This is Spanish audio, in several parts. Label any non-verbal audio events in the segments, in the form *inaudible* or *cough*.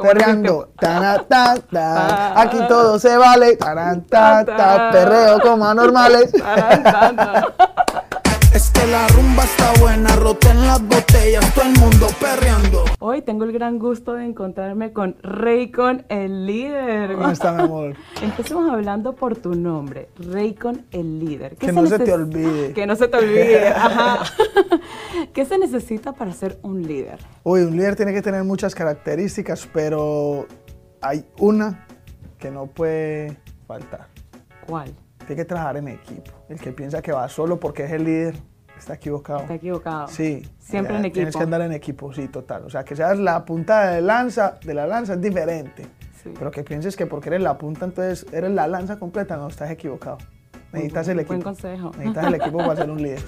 perreando, ta, *laughs* ta, ta, aquí todo se vale, taran, ta, ta, perreo como anormales. Es que la rumba está buena, roten las botellas, todo el mundo perreando. Hoy tengo el gran gusto de encontrarme con Raycon, el líder. ¿Cómo está, mi amor? *laughs* Empecemos hablando por tu nombre, Raycon, el líder. *laughs* Que no se te olvide. Que no se te olvide, ajá. *laughs* ¿Qué se necesita para ser un líder? Uy, un líder tiene que tener muchas características, pero hay una que no puede faltar. ¿Cuál? Tiene que trabajar en equipo. El que piensa que va solo porque es el líder está equivocado. Está equivocado. Sí. Siempre en equipo. Tienes que andar en equipo, sí, total. O sea, que seas la punta de lanza, de la lanza es diferente. Sí. Pero que pienses que porque eres la punta, entonces eres la lanza completa, no, estás equivocado. Necesitas el equipo. Buen consejo. Necesitas el equipo para ser un líder.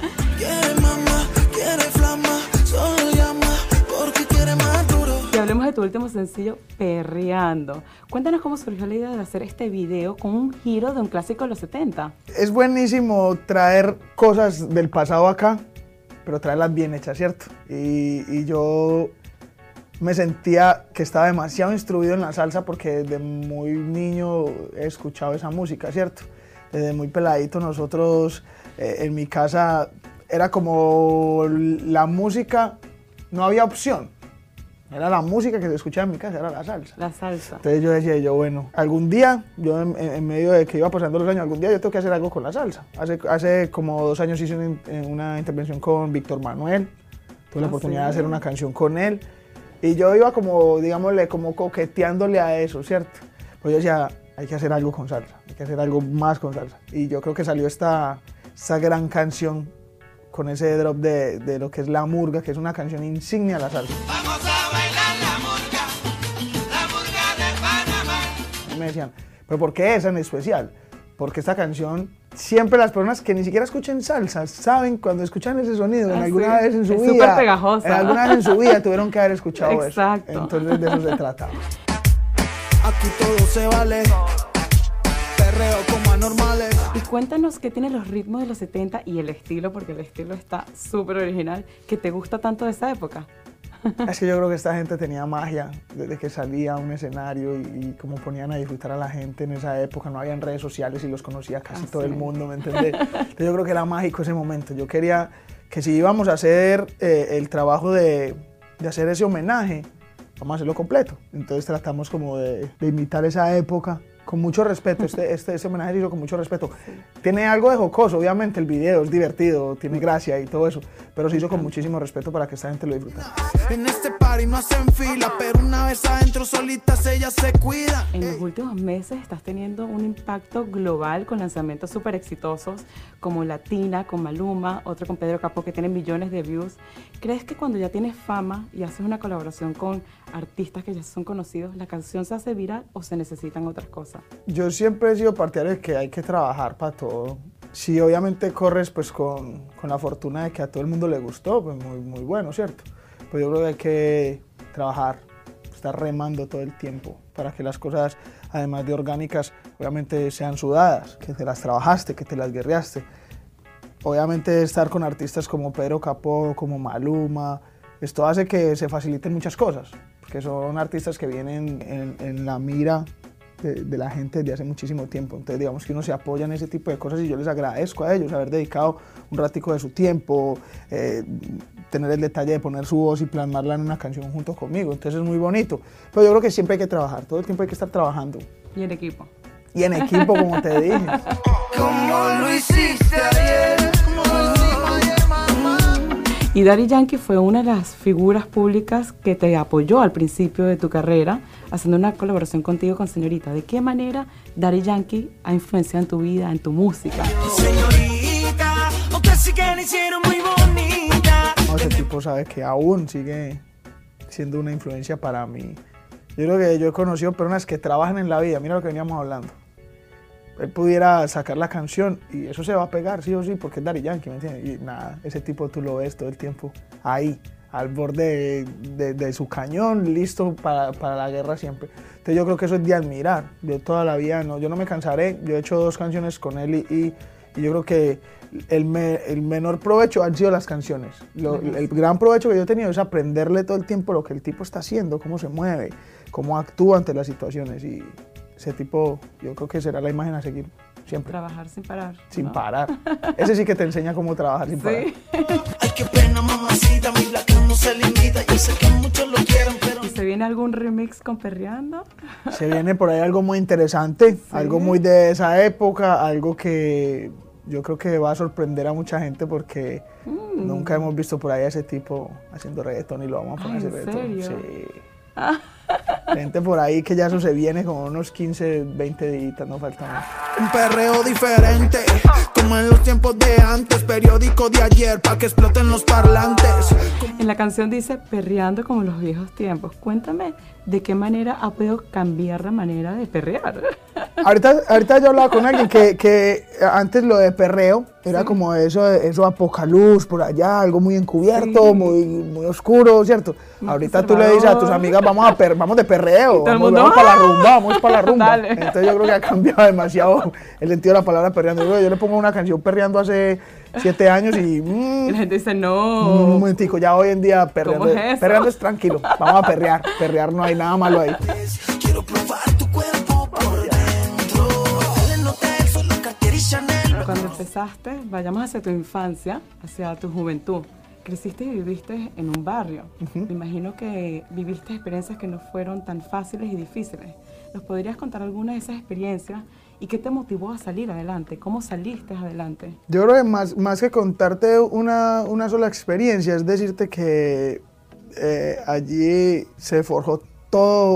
Tu último sencillo, Perreando. Cuéntanos cómo surgió la idea de hacer este video con un giro de un clásico de los 70. Es buenísimo traer cosas del pasado acá, pero traerlas bien hechas, ¿cierto? Y, y yo me sentía que estaba demasiado instruido en la salsa porque desde muy niño he escuchado esa música, ¿cierto? Desde muy peladito nosotros eh, en mi casa era como la música, no había opción. Era la música que se escuchaba en mi casa, era la salsa. La salsa. Entonces yo decía, yo bueno, algún día, yo en, en medio de que iba pasando los años, algún día yo tengo que hacer algo con la salsa. Hace, hace como dos años hice una, in- una intervención con Víctor Manuel, tuve la Ah, oportunidad de sí. hacer una canción con él, y yo iba como, digámosle, como coqueteándole a eso, ¿cierto? Pues yo decía, hay que hacer algo con salsa, hay que hacer algo más con salsa. Y yo creo que salió esta, esta gran canción con ese drop de, de lo que es La Murga, que es una canción insignia de la salsa. Me decían, ¿pero por qué esa en especial? Porque esta canción, siempre las personas que ni siquiera escuchan salsa saben cuando escuchan ese sonido, en Ah, alguna sí. vez en su Es vida. súper pegajosa. En alguna vez en su vida tuvieron que haber escuchado Exacto. eso. Entonces de eso se trataba. Aquí todo se vale, perreo como anormales. Y cuéntanos qué tiene los ritmos de los 70 y el estilo, porque el estilo está súper original, que te gusta tanto de esa época. *laughs* Es que yo creo que esta gente tenía magia desde que salía a un escenario y, y como ponían a disfrutar a la gente en esa época. No habían redes sociales y los conocía casi Ah, todo el mundo, ¿me entendés? Entonces yo creo que era mágico ese momento. Yo quería que si íbamos a hacer eh, el trabajo de, de hacer ese homenaje, vamos a hacerlo completo. Entonces tratamos como de, de imitar esa época con mucho respeto. Este, este, este homenaje se hizo con mucho respeto. Tiene algo de jocoso, obviamente, el video es divertido, tiene gracia y todo eso, pero se hizo con muchísimo respeto para que esta gente lo disfrutara. En este party no hacen fila, pero una vez adentro solitas ellas se cuidan. En los últimos meses estás teniendo un impacto global con lanzamientos súper exitosos como Latina con Maluma, otro con Pedro Capó que tiene millones de views. ¿Crees que cuando ya tienes fama y haces una colaboración con artistas que ya son conocidos, la canción se hace viral o se necesitan otras cosas? Yo siempre he sido partidario de que hay que trabajar para todo. Si obviamente corres pues con, con la fortuna de que a todo el mundo le gustó, pues muy, muy bueno, ¿cierto? Pues yo creo que hay que trabajar, estar remando todo el tiempo para que las cosas, además de orgánicas, obviamente sean sudadas, que te las trabajaste, que te las guerreaste. Obviamente estar con artistas como Pedro Capó, como Maluma, esto hace que se faciliten muchas cosas, porque son artistas que vienen en, en la mira de, de la gente desde hace muchísimo tiempo. Entonces, digamos que uno se apoya en ese tipo de cosas y yo les agradezco a ellos haber dedicado un ratico de su tiempo, eh, tener el detalle de poner su voz y plasmarla en una canción junto conmigo. Entonces, es muy bonito. Pero yo creo que siempre hay que trabajar, todo el tiempo hay que estar trabajando. Y en equipo. Y en equipo, como te dije. *laughs* Como lo hiciste ayer, Y Daddy Yankee fue una de las figuras públicas que te apoyó al principio de tu carrera, haciendo una colaboración contigo con Señorita. ¿De qué manera Daddy Yankee ha influenciado en tu vida, en tu música? Señorita, o casi que la hicieron muy bonita. No, ese tipo sabe que aún sigue siendo una influencia para mí. Yo creo que yo he conocido personas que trabajan en la vida, mira lo que veníamos hablando. Él pudiera sacar la canción y eso se va a pegar, sí o sí, porque es Daddy Yankee, ¿me entiendes? Y nada, ese tipo tú lo ves todo el tiempo ahí, al borde de, de- de su cañón, listo para, para la guerra siempre. Entonces yo creo que eso es de admirar. Yo toda la vida, no, yo no me cansaré, yo he hecho dos canciones con él y, y- y yo creo que el, me- el menor provecho han sido las canciones. Lo- el gran provecho que yo he tenido es aprenderle todo el tiempo lo que el tipo está haciendo, cómo se mueve, cómo actúa ante las situaciones. Y ese tipo, yo creo que será la imagen a seguir siempre, Trabajar sin parar. sin ¿no? parar. Ese sí que te enseña cómo trabajar sin parar. Sí. Ay, qué pena, mamacita, mi no se limita. Yo sé que muchos lo quieren, pero ¿Y se viene algún remix con Perreando? Se viene por ahí algo muy interesante, algo muy de esa época, algo que yo creo que va a sorprender a mucha gente porque Mm. nunca hemos visto por ahí a ese tipo haciendo reggaetón y lo vamos a poner ¿en serio? Sí. Gente por ahí que ya eso se viene como unos 15, 20 días, no falta más. un perreo diferente. Como en los tiempos de antes, periódico de ayer, pa' que exploten los parlantes. En la canción dice perreando como los viejos tiempos. Cuéntame de qué manera ha podido cambiar la manera de perrear. Ahorita, ahorita yo hablaba con alguien que, que antes lo de perreo era como eso, eso a poca luz por allá, algo muy encubierto, Sí. muy, muy oscuro, ¿cierto? Muy ahorita tú le dices a tus amigas, vamos, a per- vamos de perreo, todo el vamos, mundo, vamos para la ¡ah! rumba, vamos para la rumba. Dale. Entonces yo creo que ha cambiado demasiado el sentido de la palabra perreando. Yo, yo le pongo una canción perreando hace siete años y... mm, Y *laughs* la gente dice, un no. momentico, ya hoy en día perreando, ¿Cómo es eso? perreando es tranquilo, vamos a perrear, perrear no hay nada malo ahí. Empezaste, vayamos hacia tu infancia, hacia tu juventud. Creciste y viviste en un barrio. Me imagino que viviste experiencias que no fueron tan fáciles y difíciles. ¿Nos podrías contar alguna de esas experiencias y qué te motivó a salir adelante? ¿Cómo saliste adelante? Yo creo que más, más que contarte una, una sola experiencia, es decirte que eh, allí se forjó todo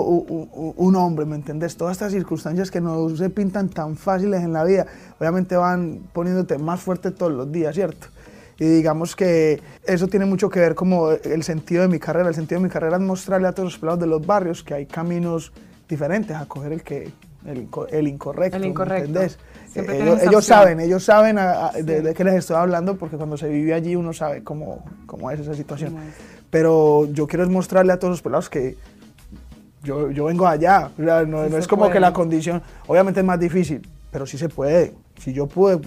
un hombre, ¿me entendés? Todas estas circunstancias que no se pintan tan fáciles en la vida, obviamente van poniéndote más fuerte todos los días, ¿cierto? Y digamos que eso tiene mucho que ver como el sentido de mi carrera. El sentido de mi carrera es mostrarle a todos los pelados de los barrios que hay caminos diferentes a coger el que el, el incorrecto, El ¿me incorrecto. entendés? Siempre Eh, ellos, ellos saben, ellos saben a- a- de, Sí. de qué les estoy hablando porque cuando se vive allí uno sabe cómo, cómo es esa situación. Pero yo quiero mostrarle a todos los pelados que yo, yo vengo allá. O sea, no, Sí no es como puede. que la condición, obviamente es más difícil, pero sí se puede. Si yo pude,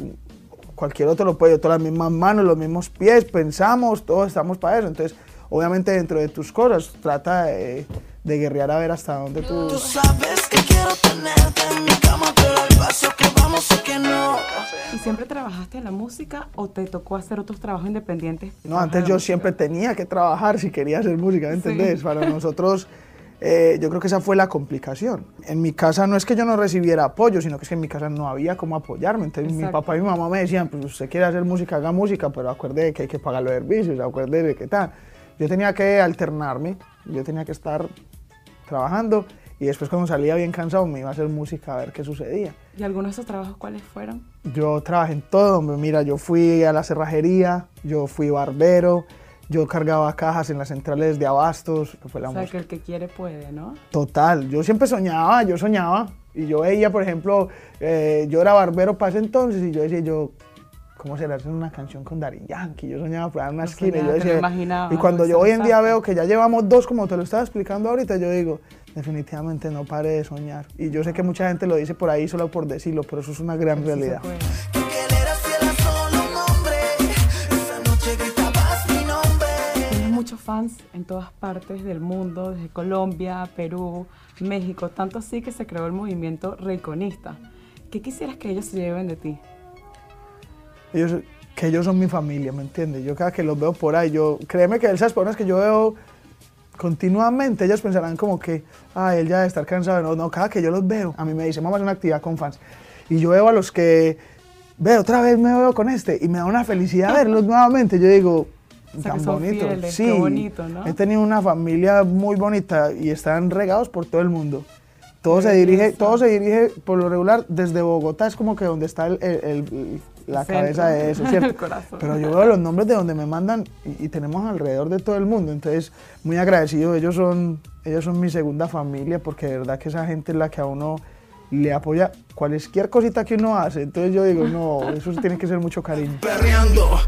cualquier otro lo puede. Yo todas las mismas manos, los mismos pies, pensamos, todos estamos para eso. Entonces, obviamente dentro de tus cosas, trata de, de guerrear a ver hasta dónde tú... Tú sabes que quiero tenerte en mi cama, pero al paso que vamos sé que no. ¿Y siempre trabajaste en la música o te tocó hacer otros trabajos independientes? No, antes yo siempre tenía que trabajar si quería hacer música, ¿me Sí. entendés? Para nosotros, eh, yo creo que esa fue la complicación. En mi casa no es que yo no recibiera apoyo, sino que es que en mi casa no había cómo apoyarme. Entonces mi Exacto. papá y mi mamá me decían, pues usted quiere hacer música, haga música, pero acuerde de que hay que pagar los servicios, acuerde de qué tal. Yo tenía que alternarme, yo tenía que estar trabajando y después cuando salía bien cansado me iba a hacer música a ver qué sucedía. ¿Y algunos de esos trabajos cuáles fueron? Yo trabajé en todo, mira, yo fui a la cerrajería, yo fui barbero, yo cargaba cajas en las centrales de abastos, que fue la O sea, música. que el que quiere puede, ¿no? Total, yo siempre soñaba, yo soñaba, y yo veía, por ejemplo, eh, yo era barbero para ese entonces, y yo decía, yo, ¿cómo será hacer una canción con Daddy Yankee? Yo soñaba por ahí en una Lo esquina, y yo decía, y cuando yo hoy en día veo que ya llevamos dos, como te lo estaba explicando ahorita, yo digo, definitivamente no pare de soñar. Y yo sé que mucha gente lo dice por ahí solo por decirlo, pero eso es una gran Sí realidad. puede. Fans en todas partes del mundo, desde Colombia, Perú, México, tanto así que se creó el movimiento reiconista. ¿Qué quisieras que ellos se lleven de ti? ellos, que ellos son mi familia, ¿me entiendes? Yo cada que los veo por ahí, yo, créeme que esas personas que yo veo continuamente, ellos pensarán como que, ay, él ya debe estar cansado. No, no, cada que yo los veo, a mí me dicen, vamos a hacer una actividad con fans. Y yo veo a los que, veo, otra vez me veo con este, y me da una felicidad *laughs* verlos nuevamente. Yo digo, O sea, tan que son bonito. fieles, sí, qué bonito, ¿no? he tenido una familia muy bonita y están regados por todo el mundo. Todo se, dirige, todo se dirige por lo regular desde Bogotá, es como que donde está el- el- el- la centro, cabeza de eso, *laughs* ¿cierto? el corazón. Pero yo veo los nombres de donde me mandan y, y tenemos alrededor de todo el mundo, entonces muy agradecido, ellos son, ellos son mi segunda familia porque de verdad que esa gente es la que a uno le apoya cualquier cosita que uno hace, entonces yo digo, no, eso tiene que ser mucho cariño. Perreando.